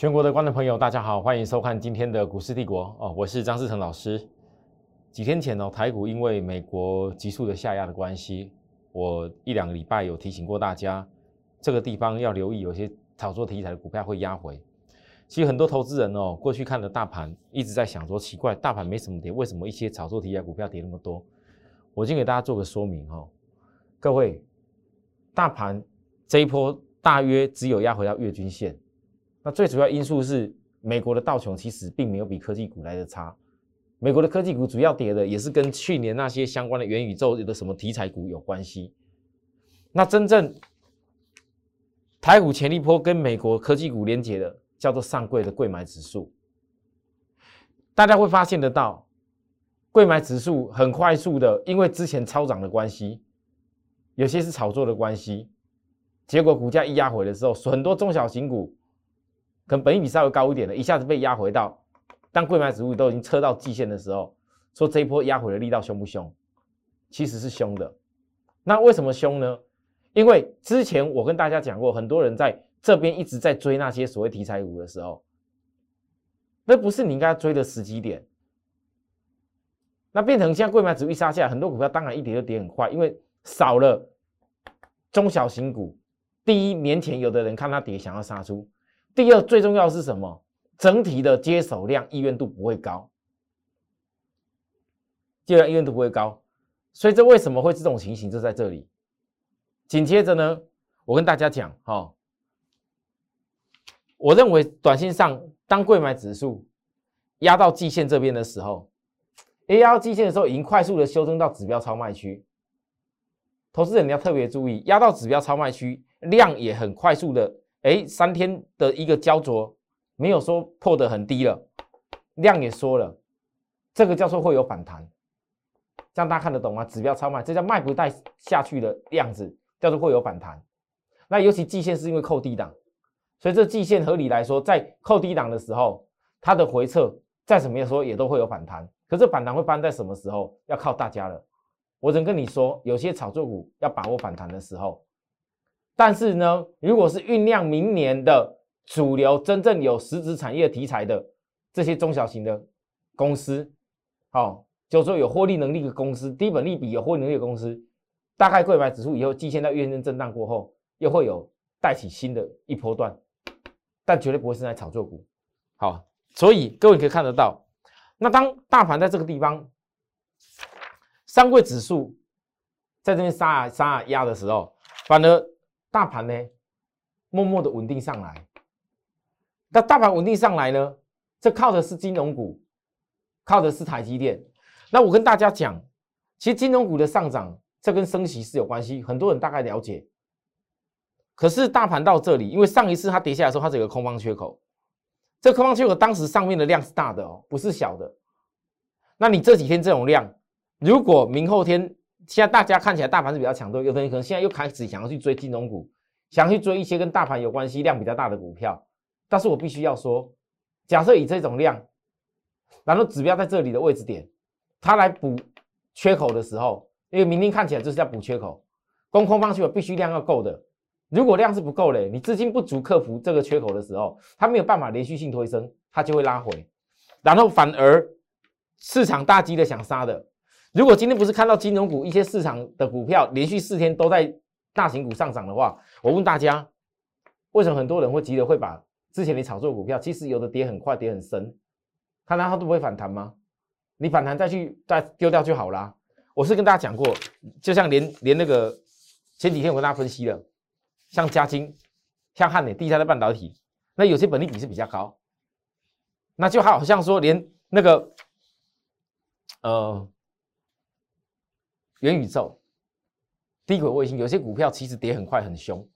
全国的观众朋友，大家好，欢迎收看今天的股市帝国哦，我是张志成老师。几天前呢，台股因为美国急速的下压的关系，我一两个礼拜有提醒过大家，这个地方要留意，有些炒作题材的股票会压回。其实很多投资人哦，过去看的大盘一直在想说，奇怪，大盘没什么跌，为什么一些炒作题材股票跌那么多？我先给大家做个说明哦，各位，大盘这一波大约只有压回到月均线。那最主要因素是美国的道琼其实并没有比科技股来的差，美国的科技股主要跌的也是跟去年那些相关的元宇宙的什么题材股有关系。那真正台股潜力波跟美国科技股连接的叫做上柜的贵买指数，大家会发现得到，贵买指数很快速的，因为之前超涨的关系，有些是炒作的关系，结果股价一压回的时候，很多中小型股。可能本益比稍微高一点的，一下子被压回到，当贵买指数都已经测到季线的时候，说这一波压回的力道凶不凶？其实是凶的。那为什么凶呢？因为之前我跟大家讲过，很多人在这边一直在追那些所谓题材股的时候，那不是你应该追的时机点。那变成现在贵买指数一杀下，很多股票当然一跌就跌很快，因为少了中小型股。第一年前有的人看它跌，想要杀出。第二，最重要是什么？整体的接手量意愿度不会高，接手意愿度不会高，所以这为什么会这种情形？就在这里。紧接着呢，我跟大家讲，哈，我认为短线上当贵买指数压到季线这边的时候，压到季线的时候，已经快速的修正到指标超卖区。投资人你要特别注意，压到指标超卖区，量也很快速的。哎，三天的一个焦灼，没有说破的很低了，量也缩了，这个叫做会有反弹，这样大家看得懂吗？指标超卖，这叫卖不带下去的样子，叫做会有反弹。那尤其季线是因为扣低档，所以这季线合理来说，在扣低档的时候，它的回撤再怎么样说也都会有反弹。可是反弹会发生在什么时候？要靠大家了。我只能跟你说，有些炒作股要把握反弹的时候。但是呢，如果是酝酿明年的主流、真正有实质产业题材的这些中小型的公司，好，就说有获利能力的公司，低本利比有获利能力的公司，大概贵买指数以后，季线在月线震荡过后，又会有带起新的一波段，但绝对不会是在炒作股。好，所以各位可以看得到，那当大盘在这个地方，三柜指数在这边杀啊杀啊压的时候，反而。大盘呢，默默的稳定上来。那大盘稳定上来呢，这靠的是金融股，靠的是台积电。那我跟大家讲，其实金融股的上涨，这跟升息是有关系，很多人大概了解。可是大盘到这里，因为上一次它跌下来的时候，它是有个空方缺口，这空方缺口当时上面的量是大的哦，不是小的。那你这几天这种量，如果明后天，现在大家看起来大盘是比较强多，有的人可能现在又开始想要去追金融股，想去追一些跟大盘有关系、量比较大的股票。但是我必须要说，假设以这种量，然后指标在这里的位置点，它来补缺口的时候，因为明天看起来就是要补缺口，攻空方缺口必须量要够的。如果量是不够嘞，你资金不足克服这个缺口的时候，它没有办法连续性推升，它就会拉回，然后反而市场大机的想杀的。如果今天不是看到金融股一些市场的股票连续四天都在大型股上涨的话，我问大家，为什么很多人会急着会把之前你炒作股票，其实有的跌很快、跌很深，看来它都不会反弹吗？你反弹再去再丢掉就好啦。我是跟大家讲过，就像连连那个前几天我跟大家分析了，像嘉金、像汉磊第三的半导体，那有些本利比是比较高，那就好像说连那个呃。元宇宙、低轨卫星，有些股票其实跌很快、很凶，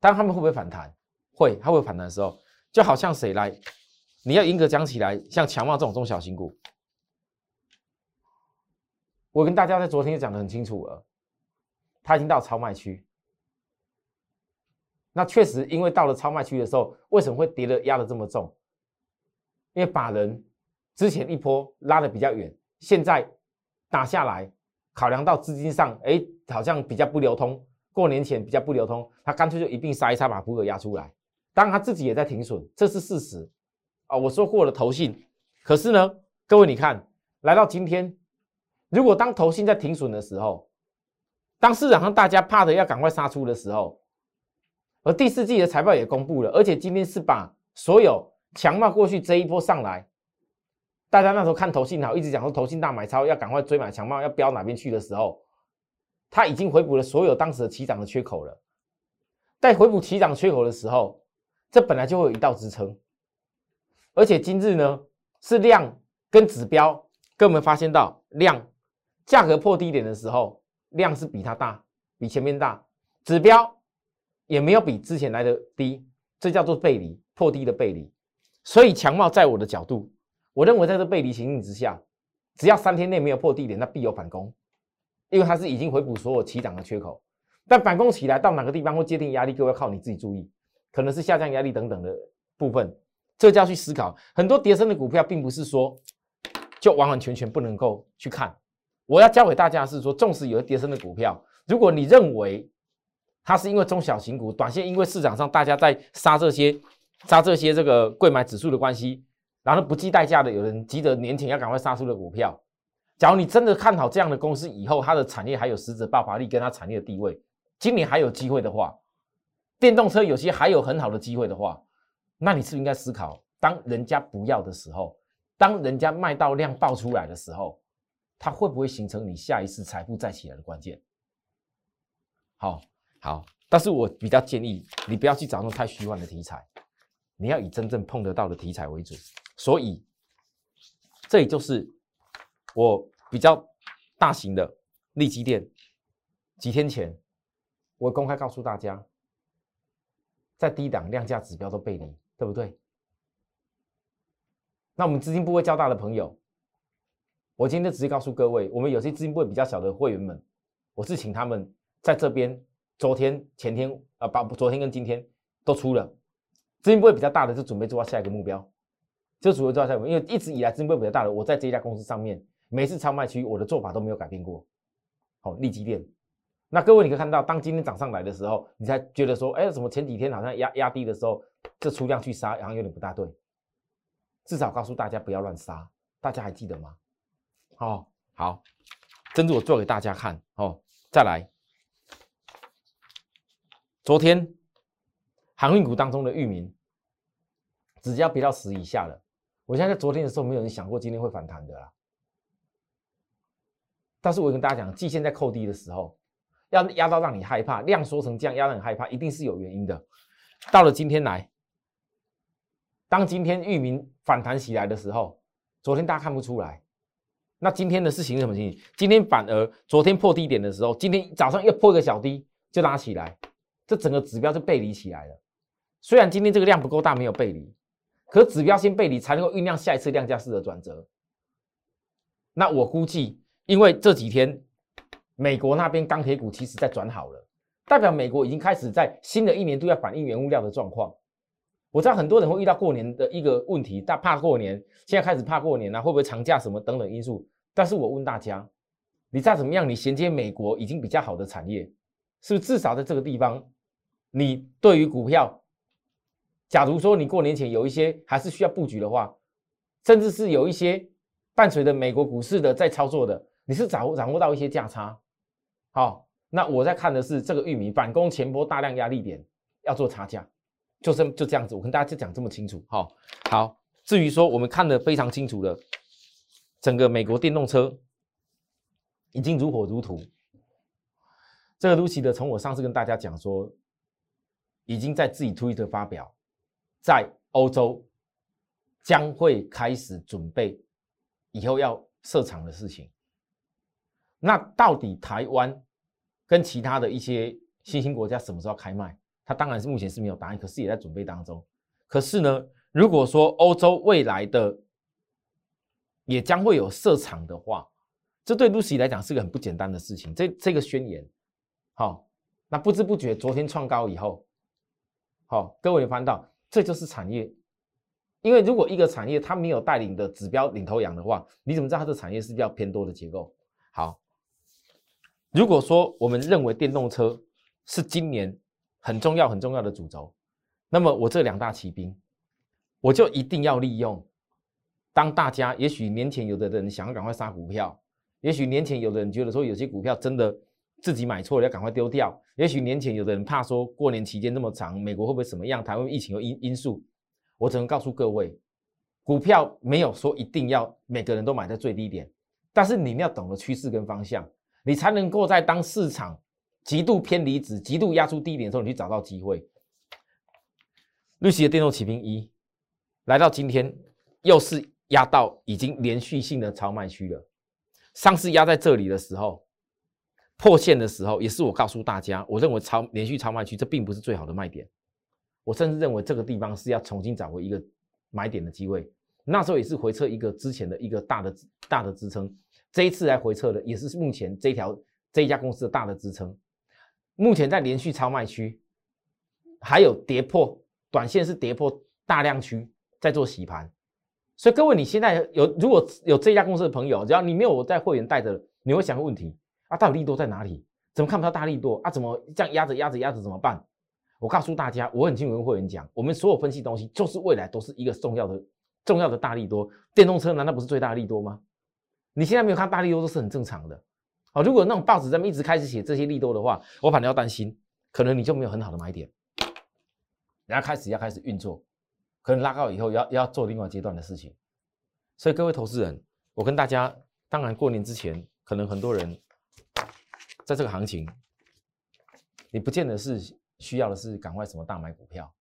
但他们会不会反弹？会，它会反弹的时候，就好像谁来，你要严格讲起来，像强茂这种中小型股，我跟大家在昨天就讲的很清楚了，它已经到超卖区。那确实，因为到了超卖区的时候，为什么会跌的压的这么重？因为把人之前一波拉的比较远，现在打下来。考量到资金上，哎，好像比较不流通，过年前比较不流通，他干脆就一并杀一杀，把股额压出来，当然他自己也在停损，这是事实啊。我说过了投信，可是呢，各位你看，来到今天，如果当投信在停损的时候，当市场上大家怕的要赶快杀出的时候，而第四季的财报也公布了，而且今天是把所有强茂过去这一波上来，大家那时候看投信好，一直讲说投信大买超要赶快追买强茂，要飙哪边去的时候，他已经回补了所有当时的起涨的缺口了。在回补起涨缺口的时候。这本来就会有一道支撑，而且今日呢是量跟指标，跟我们发现到量价格破低点的时候，量是比它大，比前面大，指标也没有比之前来的低，这叫做背离破低的背离。所以强茂在我的角度，我认为在这背离情形之下，只要三天内没有破低点，那必有反攻，因为它是已经回补所有起涨的缺口，但反攻起来到哪个地方会接定压力，各位靠你自己注意。可能是下降压力等等的部分，这就要去思考。很多跌升的股票，并不是说就完完全全不能够去看。我要教给大家是说，纵使有跌升的股票，如果你认为它是因为中小型股短线，因为市场上大家在杀这些杀这些这个贵买指数的关系，然后不计代价的有人急着年前要赶快杀出的股票，假如你真的看好这样的公司以后它的产业还有实质爆发力，跟它产业的地位，今年还有机会的话。电动车有些还有很好的机会的话，那你是不是应该思考，当人家不要的时候，当人家卖到量爆出来的时候，它会不会形成你下一次财富再起来的关键？好，好，但是我比较建议你不要去找那种太虚幻的题材，你要以真正碰得到的题材为主。所以，这也就是我比较大型的利基店，几天前我公开告诉大家。在低档量价指标都背离，对不对？那我们资金部位较大的朋友，我今天直接告诉各位，我们有些资金部位比较小的会员们，我是请他们在这边，昨天、前天啊，把昨天跟今天都出了，资金部位比较大的就准备做到下一个目标，就准备做到下一个，因为一直以来资金部位比较大的，我在这家公司上面，每次超卖区我的做法都没有改变过，好，利基店。那各位，你可以看到，当今天涨上来的时候，你才觉得说，哎，怎么前几天好像压压低的时候，这出量去杀，然后有点不大对。至少告诉大家不要乱杀，大家还记得吗？哦，好，珍珠我做给大家看哦。再来，昨天航运股当中的域名，只要跌到十以下了。我现在在昨天的时候，没有人想过今天会反弹的啦。但是我跟大家讲，季线在扣低的时候。要压到让你害怕，量缩成这样，压得很害怕，一定是有原因的。到了今天来，当今天域名反弹起来的时候，昨天大家看不出来，那今天的事情是什么情？今天反而昨天破低点的时候，今天早上又破一个小低就拉起来，这整个指标就背离起来了。虽然今天这个量不够大，没有背离，可指标先背离才能够酝酿下一次量价式的转折。那我估计，因为这几天。美国那边钢铁股其实在转好了，代表美国已经开始在新的一年度要反映原物料的状况。我知道很多人会遇到过年的一个问题，但怕过年，现在开始怕过年了，会不会长假什么等等因素？但是我问大家，你再怎么样，你衔接美国已经比较好的产业，是不是至少在这个地方，你对于股票，假如说你过年前有一些还是需要布局的话，甚至是有一些伴随着美国股市的在操作的，你是掌握掌握到一些价差。好，那我在看的是这个玉米反攻前波大量压力点要做差价，就是就这样子，我跟大家就讲这么清楚。好，好，至于说我们看的非常清楚的，整个美国电动车已经如火如荼。这个 Lucy 的，从我上次跟大家讲说，已经在自己推特发表，在欧洲将会开始准备以后要设厂的事情。那到底台湾跟其他的一些新兴国家什么时候开卖？它当然是目前是没有答案，可是也在准备当中。可是呢，如果说欧洲未来的也将会有设厂的话，这对 Lucy 来讲是个很不简单的事情。这这个宣言，好，那不知不觉昨天创高以后，好，各位有看到，这就是产业。因为如果一个产业它没有带领的指标领头羊的话，你怎么知道它的产业是比较偏多的结构？好。如果说我们认为电动车是今年很重要很重要的主轴，那么我这两大骑兵，我就一定要利用。当大家也许年前有的人想要赶快杀股票，也许年前有的人觉得说有些股票真的自己买错了要赶快丢掉，也许年前有的人怕说过年期间那么长，美国会不会什么样，台湾疫情有因因素，我只能告诉各位，股票没有说一定要每个人都买在最低点，但是你要懂得趋势跟方向，你才能够在当市场极度偏离值、极度压出低点的时候，你去找到机会。绿旗的电动骑兵一来到今天又是压到已经连续性的超卖区了。上次压在这里的时候，破线的时候，也是我告诉大家，我认为超连续超卖区这并不是最好的卖点。我甚至认为这个地方是要重新找回一个买点的机会。那时候也是回撤一个之前的一个大的大的支撑，这一次来回撤的也是目前这条这一家公司的大的支撑。目前在连续超卖区，还有跌破。短线是跌破大量区，在做洗盘，所以各位，你现在有如果有这家公司的朋友，只要你没有我在会员带着，你会想个问题啊，到底利多在哪里？怎么看不到大利多啊？怎么这样压着压着压着怎么办？我告诉大家，我很清楚跟会员讲，我们所有分析东西就是未来都是一个重要的重要的大利多。电动车难道不是最大的利多吗？你现在没有看大利多都是很正常的。好，如果那种报纸上面一直开始写这些利多的话，我反而要担心，可能你就没有很好的买点。然后开始要开始运作，可能拉高以后要要做另外阶段的事情，所以各位投资人，我跟大家，当然过年之前，可能很多人在这个行情，你不见得是需要的是赶快什么大买股票，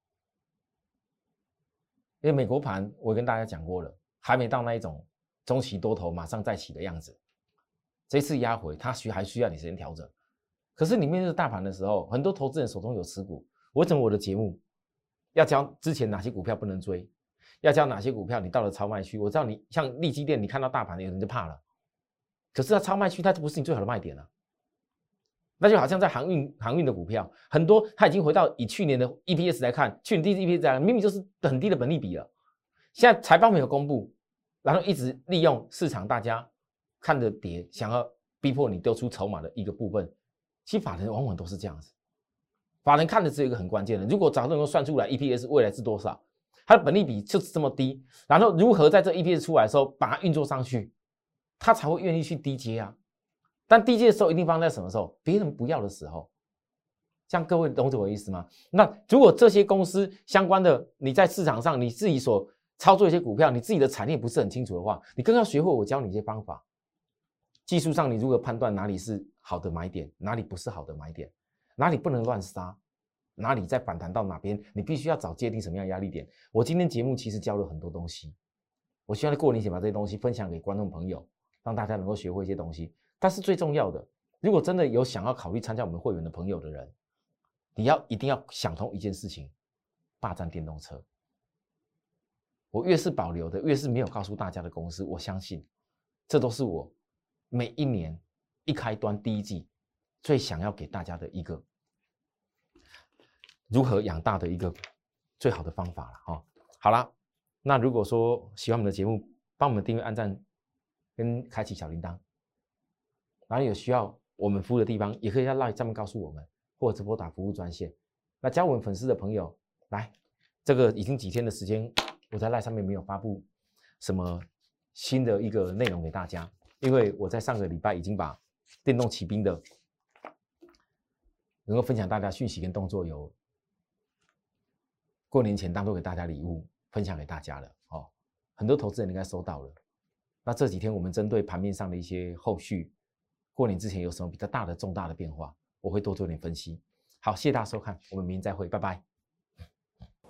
因为美国盘我跟大家讲过了，还没到那一种中期多头马上再起的样子，这次压回它需还需要你时间调整，可是你面对大盘的时候，很多投资人手中有持股，我整我的节目。要教之前哪些股票不能追，要教哪些股票你到了超卖区，我知道你像利基店，你看到大盘有人就怕了，可是它超卖区它就不是你最好的卖点了。那就好像在航运航运的股票，很多它已经回到以去年的 EPS 来看，去年第一 EPS 来明明就是很低的本利比了，现在财报没有公布，然后一直利用市场大家看着跌，想要逼迫你丢出筹码的一个部分，其实法人往往都是这样子。法人看的只有一个很关键的，如果早能够算出来 EPS 未来是多少，它的本利比就是这么低，然后如何在这 EPS 出来的时候把它运作上去，他才会愿意去低接啊。但低阶的时候一定放在什么时候？别人不要的时候。这样各位懂我意思吗？那如果这些公司相关的你在市场上你自己所操作一些股票，你自己的产业不是很清楚的话，你更要学会我教你一些方法。技术上你如何判断哪里是好的买点，哪里不是好的买点？哪里不能乱杀？哪里在反弹到哪边？你必须要找界定什么样压力点。我今天节目其实教了很多东西，我希望过年前把这些东西分享给观众朋友，让大家能够学会一些东西。但是最重要的，如果真的有想要考虑参加我们会员的朋友的人，你要一定要想通一件事情：霸占电动车。我越是保留的，越是没有告诉大家的公司，我相信这都是我每一年一开端第一季。最想要给大家的一个如何养大的一个最好的方法了哈。好了，那如果说喜欢我们的节目，帮我们订阅、按赞跟开启小铃铛，然后有需要我们服务的地方，也可以在 LINE 上面告诉我们，或者直播打服务专线。那加我们粉丝的朋友，来，这个已经几天的时间，我在 LINE 上面没有发布什么新的一个内容给大家，因为我在上个礼拜已经把电动骑兵的。能够分享大家讯息跟动作，有过年前当做给大家礼物分享给大家了哦。很多投资人应该收到了。那这几天我们针对盘面上的一些后续，过年之前有什么比较大的重大的变化，我会多做点分析。好，谢谢大家收看，我们明天再会，拜拜。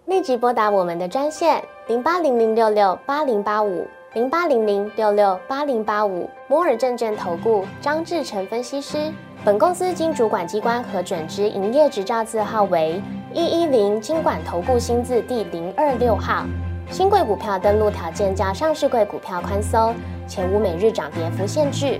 立即拨打我们的专线零八零零六六八零八五零八零零六六八零八五摩尔证券投顾张志成分析师。本公司经主管机关核准之营业执照字号为一一零金管投顾新字第零二六号。新贵股票登录条件较上市贵股票宽松，且无每日涨跌幅限制。